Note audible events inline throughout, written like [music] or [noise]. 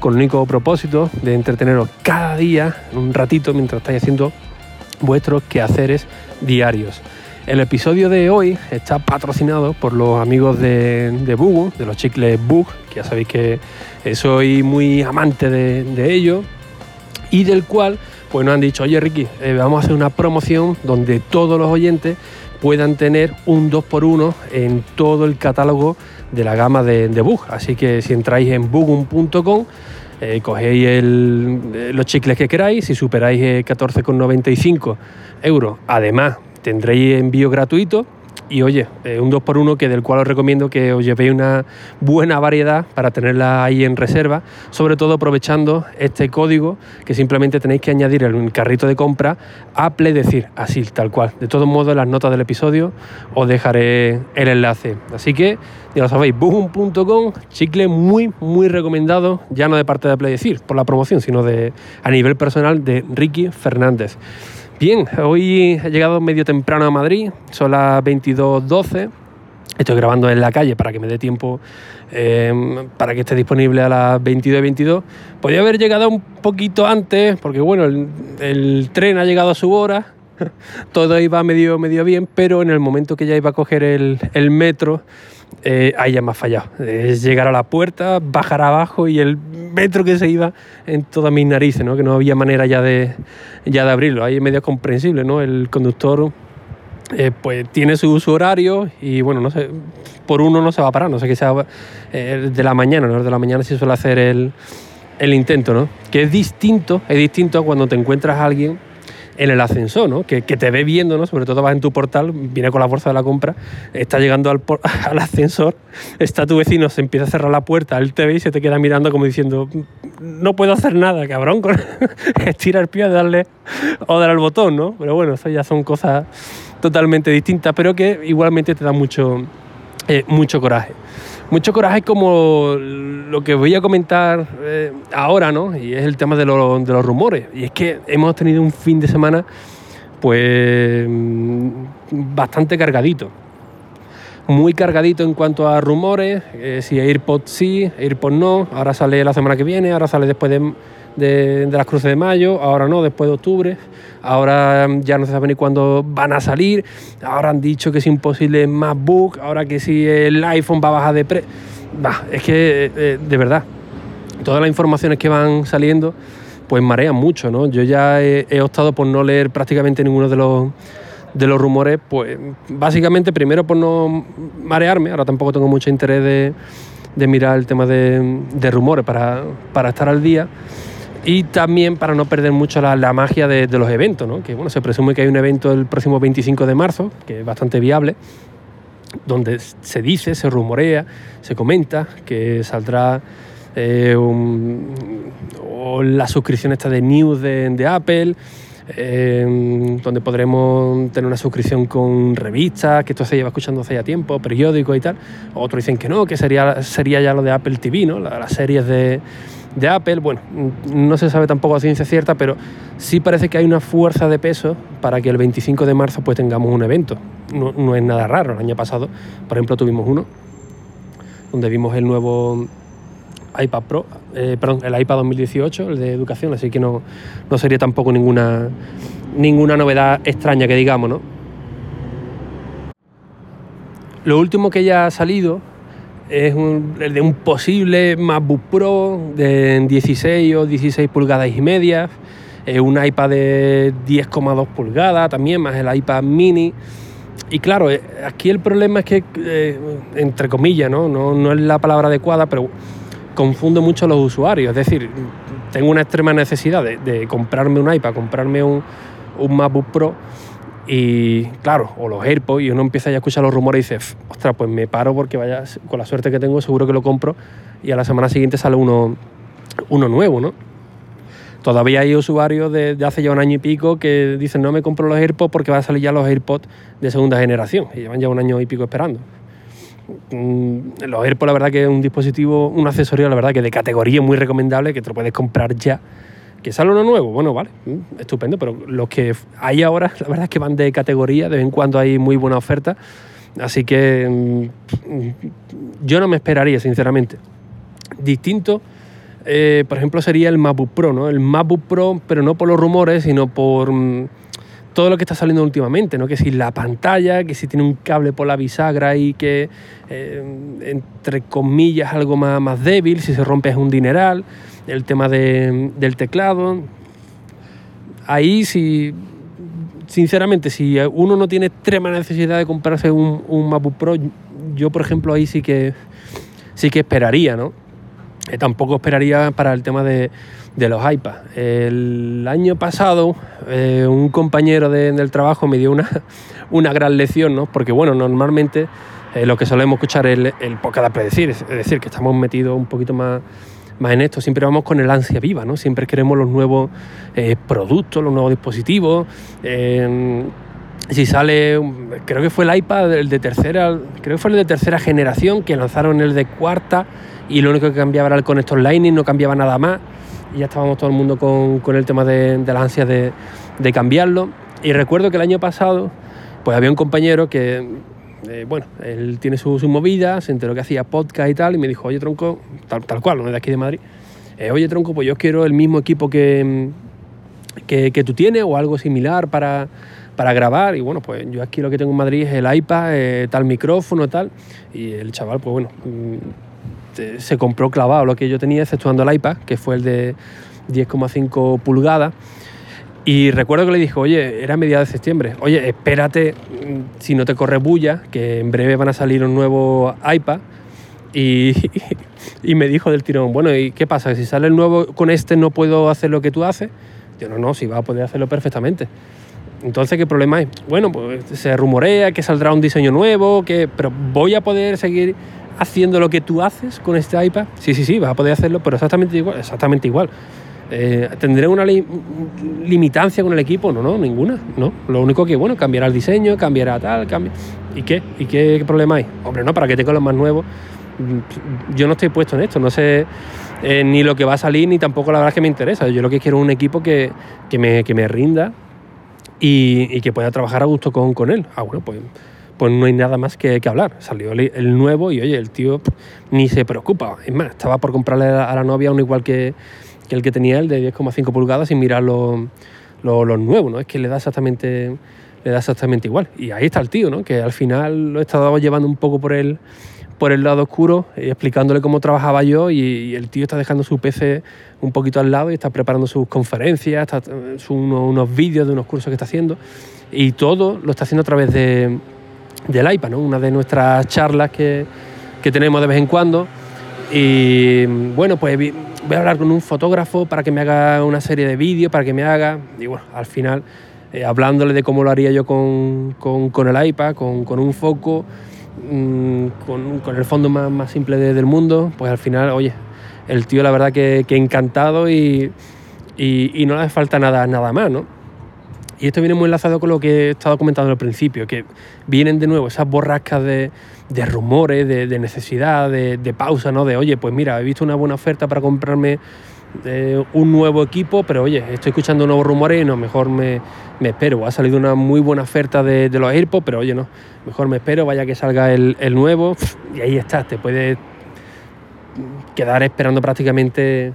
con el único propósito de entreteneros cada día, un ratito, mientras estáis haciendo vuestros quehaceres diarios. El episodio de hoy está patrocinado por los amigos de, de Bugu, de los chicles Bug, que ya sabéis que soy muy amante de, de ellos, y del cual pues nos han dicho, oye Ricky, eh, vamos a hacer una promoción donde todos los oyentes puedan tener un 2x1 en todo el catálogo de la gama de, Bug. Así que si entráis en bugum.com, eh, cogéis el, eh, los chicles que queráis, si superáis eh, 14,95 euros, además tendréis envío gratuito y oye, eh, un 2x1 que del cual os recomiendo que os llevéis una buena variedad para tenerla ahí en reserva, sobre todo aprovechando este código que simplemente tenéis que añadir en el carrito de compra Apple decir así, tal cual. De todos modos, en las notas del episodio os dejaré el enlace. Así que ya lo sabéis, boom.com, chicle muy, muy recomendado, ya no de parte de Apple decir por la promoción, sino de a nivel personal de Ricky Fernández. Bien, hoy he llegado medio temprano a Madrid, son las 22.12. Estoy grabando en la calle para que me dé tiempo eh, para que esté disponible a las 22.22. Podría haber llegado un poquito antes, porque bueno, el, tren ha llegado a su hora, [laughs] todo iba medio, medio bien, pero en el momento que ya iba a coger el metro, eh, ahí ya me ha fallado. Es llegar a la puerta, bajar abajo y el metro que se iba en todas mis narices, ¿no? que no había manera ya de, ya de abrirlo. Ahí es medio comprensible, ¿no? El conductor eh, pues tiene su, su, horario y bueno, no sé, por uno no se va a parar, no sé que sea eh, de la mañana, ¿no? De la mañana sí suele hacer el, el intento, ¿no? Que es distinto, es distinto cuando te encuentras a alguien en el ascensor, ¿no? que, te ve viendo, ¿no? sobre todo vas en tu portal, viene con la bolsa de la compra, está llegando al, [laughs] al, ascensor, está tu vecino, se empieza a cerrar la puerta, él te ve y se te queda mirando como diciendo, no puedo hacer nada, cabrón, con [laughs] estira el pie, darle o dar al botón, ¿no? Pero bueno, eso ya son cosas totalmente distintas, pero que igualmente te da mucho, eh, mucho coraje mucho coraje como lo que voy a comentar eh, ahora, ¿no? Y es el tema de, lo, de, los rumores. Y es que hemos tenido un fin de semana, pues, bastante cargadito. Muy cargadito en cuanto a rumores, eh, si AirPods sí, AirPods no, ahora sale la semana que viene, ahora sale después de, de, las cruces de mayo, ahora no, después de octubre, ahora ya no se sabe ni cuándo van a salir, ahora han dicho que es imposible MacBook, ahora que si el iPhone va a bajar de precio. Es que, eh, de verdad, todas las informaciones que van saliendo, pues marean mucho, ¿no? Yo ya he, he optado por no leer prácticamente ninguno de los de los rumores, pues básicamente primero por no marearme, ahora tampoco tengo mucho interés de, de mirar el tema de, de rumores para, para, estar al día y también para no perder mucho la, magia de, los eventos, ¿no? que bueno, se presume que hay un evento el próximo 25 de marzo, que es bastante viable, donde se dice, se rumorea, se comenta que saldrá eh, o la suscripción esta de news de, Apple, eh, donde podremos tener una suscripción con revistas, que esto se lleva escuchando hace ya tiempo, periódicos y tal. Otros dicen que no, que sería, sería ya lo de Apple TV, ¿no? las series de, de Apple. Bueno, no se sabe tampoco a ciencia cierta, pero sí parece que hay una fuerza de peso para que el 25 de marzo pues tengamos un evento. No, no es nada raro. El año pasado, por ejemplo, tuvimos uno donde vimos el nuevo iPad Pro, eh, perdón, el iPad 2018, el de educación, así que no, no sería tampoco ninguna, ninguna novedad extraña que digamos, ¿no? Lo último que ya ha salido es un, el de un posible MacBook Pro de 16 o 16 pulgadas y media, un iPad de 10,2 pulgadas también, más el iPad mini. Y claro, eh, aquí el problema es que, eh, entre comillas, ¿no? ¿no? No es la palabra adecuada, pero confunde mucho a los usuarios. Es decir, tengo una extrema necesidad de, de comprarme un iPad, comprarme un, un, MacBook Pro y claro, o los AirPods y uno empieza ya a escuchar los rumores y dice, ostras, pues me paro porque vaya, con la suerte que tengo seguro que lo compro y a la semana siguiente sale uno, uno nuevo, ¿no? todavía hay usuarios de, hace ya un año y pico que dicen no me compro los AirPods porque van a salir ya los AirPods de segunda generación y llevan ya un año y pico esperando. Mm, los AirPods la verdad que es un dispositivo, un accesorio la verdad que de categoría muy recomendable que te lo puedes comprar ya. ¿Que sale uno nuevo? Bueno, vale, mm, estupendo, pero los que hay ahora la verdad es que van de categoría, de vez en cuando hay muy buena oferta, así que mm, yo no me esperaría sinceramente. Distinto eh, por ejemplo, sería el MacBook Pro, ¿no? El MacBook Pro, pero no por los rumores, sino por mm, todo lo que está saliendo últimamente, ¿no? Que si la pantalla, que si tiene un cable por la bisagra y que, eh, entre comillas, algo más, más débil, si se rompe es un dineral, el tema del teclado. Ahí, si, sinceramente, si uno no tiene extrema necesidad de comprarse un, un MacBook Pro, yo, por ejemplo, ahí sí que, sí que esperaría, ¿no? Eh, tampoco esperaría para el tema de, los iPads. El año pasado eh, un compañero del trabajo me dio una, una gran lección, ¿no? porque bueno, normalmente eh, lo que solemos escuchar es el, el podcast predecir, es decir, que estamos metidos un poquito más, más en esto, siempre vamos con el ansia viva, ¿no? siempre queremos los nuevos productos, los nuevos dispositivos. si sale, creo que fue el iPad, el de tercera, creo que fue el de tercera generación, que lanzaron el de cuarta, y lo único que cambiaba era el conector Lightning, no cambiaba nada más y ya estábamos todo el mundo con, el tema de, las ansias de, cambiarlo. Y recuerdo que el año pasado pues había un compañero que, eh, bueno, él tiene sus su movida, se enteró que hacía podcast y tal y me dijo, oye tronco, tal, cual, no de aquí de Madrid, eh, oye tronco, pues yo quiero el mismo equipo que, que, tú tienes o algo similar para, para grabar y bueno, pues yo aquí lo que tengo en Madrid es el iPad, eh, tal micrófono, tal, y el chaval, pues bueno, este, se compró clavado lo que yo tenía, exceptuando el iPad, que fue el de 10,5 pulgadas. Y recuerdo que le dijo, oye, era mediados de septiembre, oye, espérate mm, si no te corre bulla, que en breve van a salir un nuevo iPad. Y, [laughs] y, me dijo del tirón, bueno, ¿y qué pasa? Si sale el nuevo con este no puedo hacer lo que tú haces. Yo no, no, si va a poder hacerlo perfectamente. Entonces, ¿qué problema hay? Bueno, pues se rumorea que saldrá un diseño nuevo, que, pero voy a poder seguir haciendo lo que tú haces con este iPad, sí, sí, sí, vas a poder hacerlo, pero exactamente igual. Exactamente igual. Eh, ¿Tendré una limitancia con el equipo? No, no, ninguna. No. Lo único que, bueno, cambiará el diseño, cambiará tal, cambia. ¿Y qué? ¿Y qué problema hay? Hombre, no, para que tenga los más nuevos. Yo no estoy puesto en esto, no sé eh, ni lo que va a salir, ni tampoco la verdad es que me interesa. Yo lo que quiero es un equipo que, me, que me, rinda y, que pueda trabajar a gusto con, con él. Ah, bueno, pues pues no hay nada más que, que hablar. Salió el, nuevo y oye, el tío ni se preocupa. Es más, estaba por comprarle a la novia uno igual que, el que tenía él de 10,5 pulgadas sin mirar los nuevos, ¿no? Es que le da exactamente le da exactamente igual. Y ahí está el tío, ¿no? Que al final lo he estado llevando un poco por el, por el lado oscuro, y explicándole cómo trabajaba yo y, el tío está dejando su PC un poquito al lado y está preparando sus conferencias, está, unos, unos vídeos de unos cursos que está haciendo y todo lo está haciendo a través de, del iPad, ¿no? una de nuestras charlas que, tenemos de vez en cuando. Y bueno, pues voy a hablar con un fotógrafo para que me haga una serie de vídeos, para que me haga, y bueno, al final eh, hablándole de cómo lo haría yo con, el iPad, con, un foco, mm, con, el fondo más, simple del mundo, pues al final, oye, el tío la verdad que, que encantado y, y, no le hace falta nada, nada más, ¿no? Y esto viene muy enlazado con lo que he estado comentando al principio, que vienen de nuevo esas borrascas de, rumores, de, necesidad, de, pausa, ¿no? De, oye, pues mira, he visto una buena oferta para comprarme eh, un nuevo equipo, pero oye, estoy escuchando nuevos rumores y no, mejor me, espero. Ha salido una muy buena oferta de, los AirPods, pero oye, no, mejor me espero, vaya que salga el, el nuevo y ahí estás, te puedes quedar esperando prácticamente,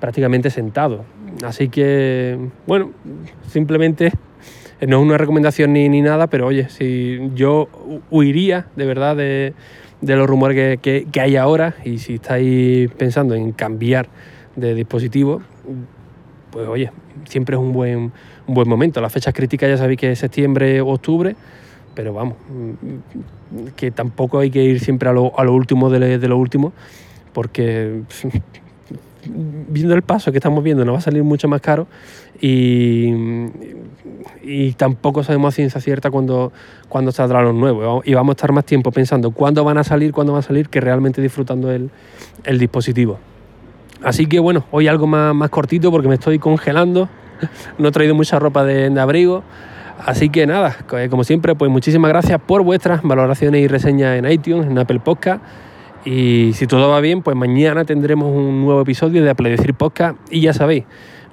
prácticamente sentado. Así que, bueno, simplemente eh, no es una recomendación ni, nada, pero oye, si yo huiría de verdad de, los rumores que, hay ahora y si estáis pensando en cambiar de dispositivo, pues oye, siempre es un buen, un buen momento. Las fechas críticas ya sabéis que es septiembre o octubre, pero vamos, que tampoco hay que ir siempre a lo, último de, de lo último, porque [laughs] viendo el paso que estamos viendo, nos va a salir mucho más caro y, tampoco sabemos a ciencia cierta cuándo, cuando saldrán los nuevos. Y vamos a estar más tiempo pensando cuándo van a salir, cuándo van a salir, que realmente disfrutando el, el dispositivo. Así que bueno, hoy algo más, más cortito porque me estoy congelando. [laughs] no he traído mucha ropa de, de abrigo. Así que nada, como siempre, pues muchísimas gracias por vuestras valoraciones y reseñas en iTunes, en Apple Podcast. Y si todo va bien, pues mañana tendremos un nuevo episodio de Apple Decir Podcast. Y ya sabéis,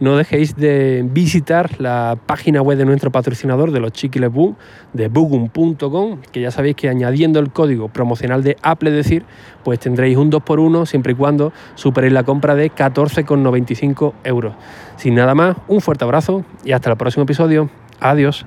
no dejéis de visitar la página web de nuestro patrocinador de los chiquiles Boom, de bugum.com, que ya sabéis que añadiendo el código promocional de Apple Decir, pues tendréis un 2x1 siempre y cuando superéis la compra de 14,95 euros. Sin nada más, un fuerte abrazo y hasta el próximo episodio. Adiós.